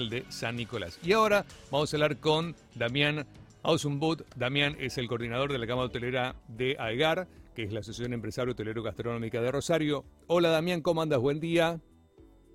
de San Nicolás. Y ahora vamos a hablar con Damián Ausumbut. Damián es el coordinador de la Cámara Hotelera de Algar, que es la Asociación Empresario Hotelero Gastronómica de Rosario. Hola Damián, ¿cómo andas? Buen día.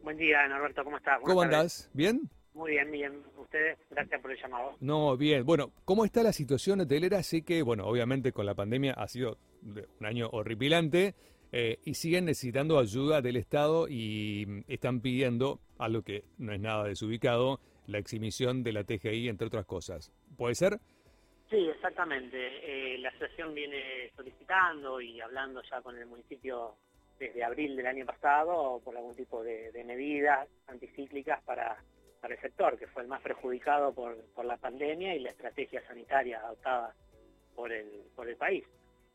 Buen día, Norberto, ¿cómo estás? ¿Cómo andás? ¿Bien? Muy bien, bien. Ustedes, gracias por el llamado. No, bien. Bueno, ¿cómo está la situación hotelera? Sé que, bueno, obviamente con la pandemia ha sido un año horripilante eh, y siguen necesitando ayuda del Estado y mm, están pidiendo, algo que no es nada desubicado, la exhibición de la TGI, entre otras cosas. ¿Puede ser? Sí, exactamente. Eh, la asociación viene solicitando y hablando ya con el municipio desde abril del año pasado por algún tipo de, medidas anticíclicas para, para el sector, que fue el más perjudicado por, por la pandemia y la estrategia sanitaria adoptada por el, por el país.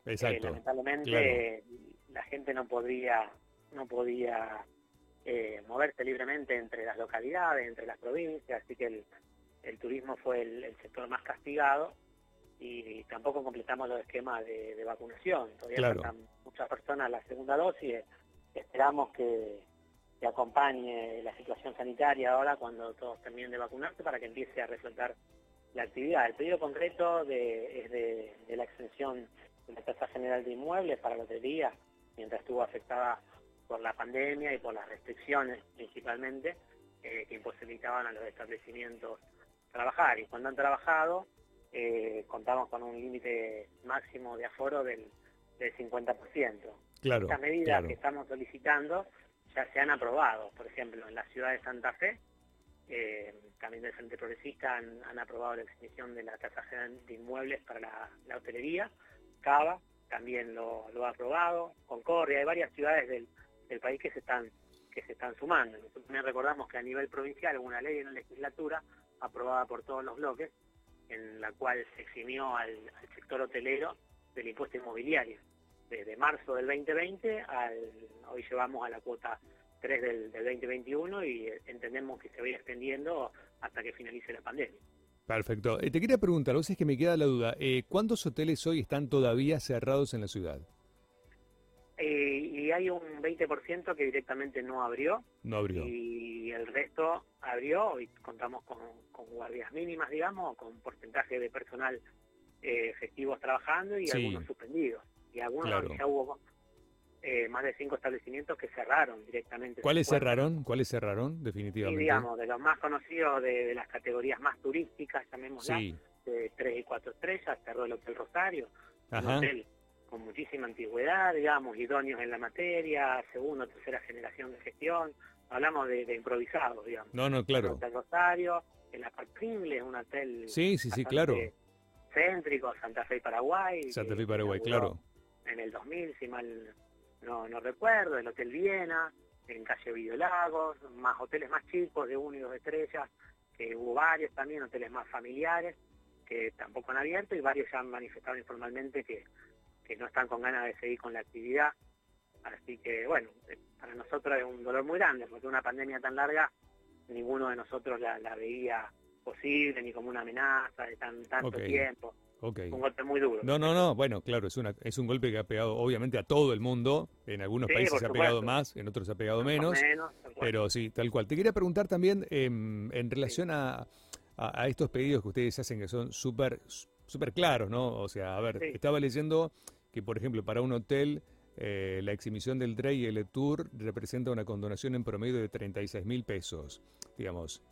Exacto. Eh, lamentablemente la gente no podía, no podía eh, moverse libremente entre las localidades, entre las provincias, así que el, el turismo fue el, sector más castigado y, tampoco completamos los esquemas de, vacunación. Todavía faltan muchas personas la segunda dosis. Esperamos que, que, acompañe la situación sanitaria ahora cuando todos terminen de vacunarse para que empiece a reflotar la actividad. El pedido concreto de, es de, de la extensión la tasa general de inmuebles para la lotería mientras estuvo afectada por la pandemia y por las restricciones principalmente eh, que imposibilitaban a los establecimientos trabajar. Y cuando han trabajado, eh, contamos con un límite máximo de aforo del, del 50%. Claro, Estas medidas que estamos solicitando ya se han aprobado. Por ejemplo, en la ciudad de Santa Fe, eh, también del Frente Progresista han, aprobado la extinción de la tasa general de inmuebles para la, la hotelería. Cava también lo, ha aprobado, Concordia, hay varias ciudades del, país que se están que se están sumando. Nosotros también recordamos que a nivel provincial hubo una ley en la legislatura aprobada por todos los bloques en la cual se eximió al, sector hotelero del impuesto inmobiliario. Desde marzo del 2020 al, hoy llevamos a la cuota 3 del, del 2021 y entendemos que se va a ir extendiendo hasta que finalice la pandemia. Perfecto. Eh, te quería preguntar, vos es que me queda la duda, eh, ¿cuántos hoteles hoy están todavía cerrados en la ciudad? Eh, y hay un 20% que directamente no abrió. No abrió. Y el resto abrió, y contamos con, guardias mínimas, digamos, con porcentaje de personal efectivos trabajando y algunos suspendidos. Y algunos ya hubo eh, más de cinco establecimientos que cerraron directamente. ¿Cuáles cerraron? ¿Cuáles cerraron definitivamente? Y digamos, de los más conocidos de, las categorías más turísticas, llamémosla, de tres y cuatro estrellas, cerró el Hotel Rosario, un hotel con muchísima antigüedad, digamos, idóneos en la materia, segunda o tercera generación de gestión, hablamos de, de improvisados, digamos. No, no, claro. El Hotel Rosario, el Apartrimble, un hotel... Sí, sí, sí, claro. Céntrico, Santa Fe y Paraguay. Santa Fe y Paraguay, claro. En el 2000, si mal no, no recuerdo, el Hotel Viena, en calle Videolagos, más hoteles más chicos de uno y dos estrellas, que hubo varios también, hoteles más familiares, que tampoco han abierto y varios ya han manifestado informalmente que, que no están con ganas de seguir con la actividad. Así que bueno, eh, para nosotros es un dolor muy grande, porque una pandemia tan larga, ninguno de nosotros la, veía posible, ni como una amenaza de tan tanto tiempo. Un golpe muy duro. No, no, no. Bueno, claro, es, una, es un golpe que ha pegado obviamente a todo el mundo. En algunos países se ha pegado más, en otros se ha pegado menos. pero sí, tal cual. Te quería preguntar también em, en relación a, a, estos pedidos que ustedes hacen que son súper súper claros, ¿no? O sea, a ver, estaba leyendo que, por ejemplo, para un hotel eh, la exhibición del DREI y el Tour representa una condonación en promedio de 36 mil pesos, digamos.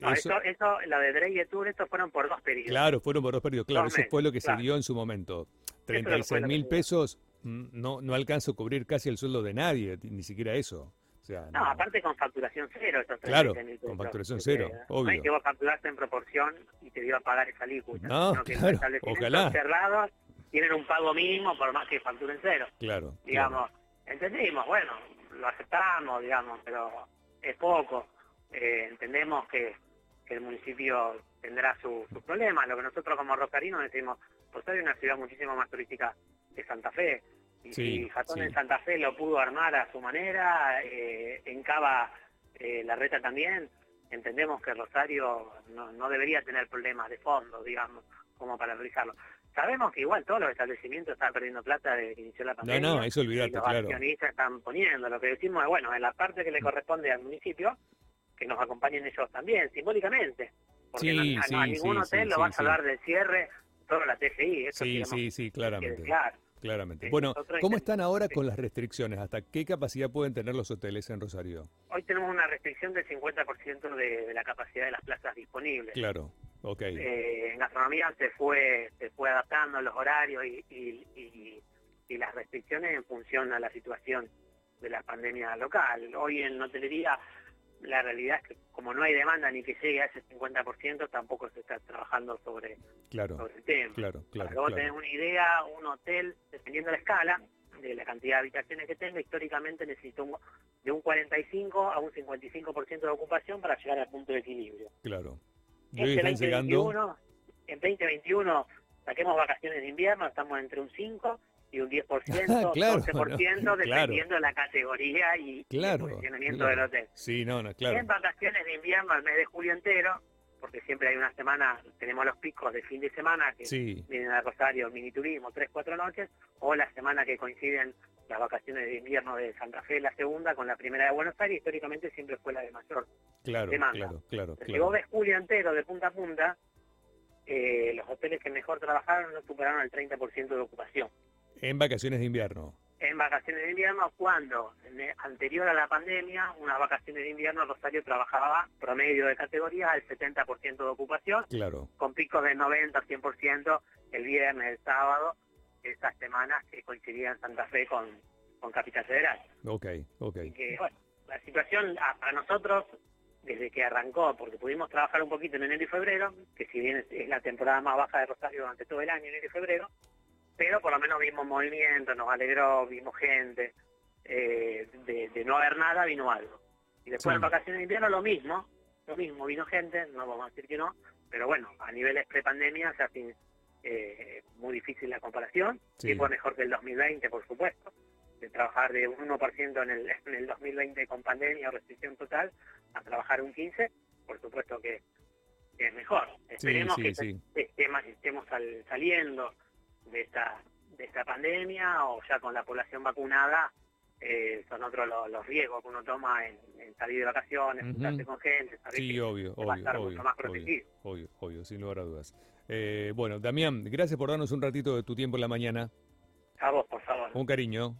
No, eso, eso, la de Drey y Tour, estos fueron por dos periodos. Claro, fueron por dos periodos, claro, eso fue lo que se dio en su momento. 36 mil pesos mm, no, no alcanza a cubrir casi el sueldo de nadie, ni siquiera eso. O sea, no, aparte con facturación cero. Estos claro, con facturación cero, obvio. No que vos facturaste en proporción y te iba a pagar esa alícuota. No, no claro, ojalá. cerrados tienen un pago mínimo por más que facturen cero. Claro. Digamos, entendimos, bueno, lo aceptamos, digamos, pero es poco. Eh, entendemos que el municipio tendrá sus su problemas. Lo que nosotros como rosarinos decimos, Rosario es una ciudad muchísimo más turística que Santa Fe. Y si Jatón en Santa Fe lo pudo armar a su manera, eh, en Cava eh, la reta también, entendemos que Rosario no, debería tener problemas de fondo, digamos, como para realizarlo. Sabemos que igual todos los establecimientos están perdiendo plata desde que inició la pandemia. No, no, eso olvidate, los accionistas están poniendo. Lo que decimos es, bueno, en la parte que le corresponde al municipio, que nos acompañen ellos también, simbólicamente. Porque a, ningún hotel lo va a salvar del cierre solo la TGI. sí, sí, sí, claramente. Claramente. Bueno, ¿cómo están ahora con las restricciones? ¿Hasta qué capacidad pueden tener los hoteles en Rosario? Hoy tenemos una restricción del 50% de, de la capacidad de las plazas disponibles. Claro, ok. Eh, en gastronomía se fue se fue adaptando los horarios y, y, y, las restricciones en función a la situación de la pandemia local. Hoy en hotelería la realidad es que como no hay demanda ni que llegue a ese 50%, tampoco se está trabajando sobre, claro, el tema. Claro, claro, Para que una idea, un hotel, dependiendo de la escala, de la cantidad de habitaciones que tenga, históricamente necesita de un 45 a un 55% de ocupación para llegar al punto de equilibrio. Claro. Este 2021, en 2021 saquemos vacaciones de invierno, estamos entre un 5 y un 10%, claro, 12%, dependiendo de la categoría y, el funcionamiento del hotel. Sí, no, no, claro. En vacaciones de invierno, al mes de julio entero, porque siempre hay una semana, tenemos los picos de fin de semana que vienen a Rosario, mini turismo, tres, cuatro noches, o la semana que coinciden las vacaciones de invierno de Santa Fe, la segunda, con la primera de Buenos Aires, históricamente siempre fue la de mayor claro, demanda. Claro, claro, Si vos ves julio entero de punta a punta, eh, los hoteles que mejor trabajaron no superaron el 30% de ocupación. En vacaciones de invierno. En vacaciones de invierno, cuando anterior a la pandemia, unas vacaciones de invierno, Rosario trabajaba promedio de categoría al 70% de ocupación, claro. con picos de 90, 100% el viernes, el sábado, esas semanas que coincidían Santa Fe con, con Capital Federal. Ok, ok. la situación para nosotros, desde que arrancó, porque pudimos trabajar un poquito en enero y febrero, que si bien es la temporada más baja de Rosario durante todo el año, enero y febrero, pero por lo menos vimos movimiento, nos alegró, vimos gente, eh, de, no haber nada vino algo. Y después en vacaciones de invierno lo mismo, lo mismo, vino gente, no vamos a decir que no, pero bueno, a niveles pre-pandemia se hace eh, muy difícil la comparación, sí. fue mejor que el 2020, por supuesto, de trabajar de un 1% en el, en el 2020 con pandemia o restricción total, a trabajar un 15%, por supuesto que, es mejor. Esperemos que estemos saliendo de esta de esta pandemia o ya con la población vacunada eh, son otros los, riesgos que uno toma en, salir de vacaciones, uh con gente, sí, obvio, obvio, obvio, más protegido. Obvio, obvio, sin lugar a dudas. Eh, bueno, Damián, gracias por darnos un ratito de tu tiempo en la mañana. A vos, por favor. Un cariño.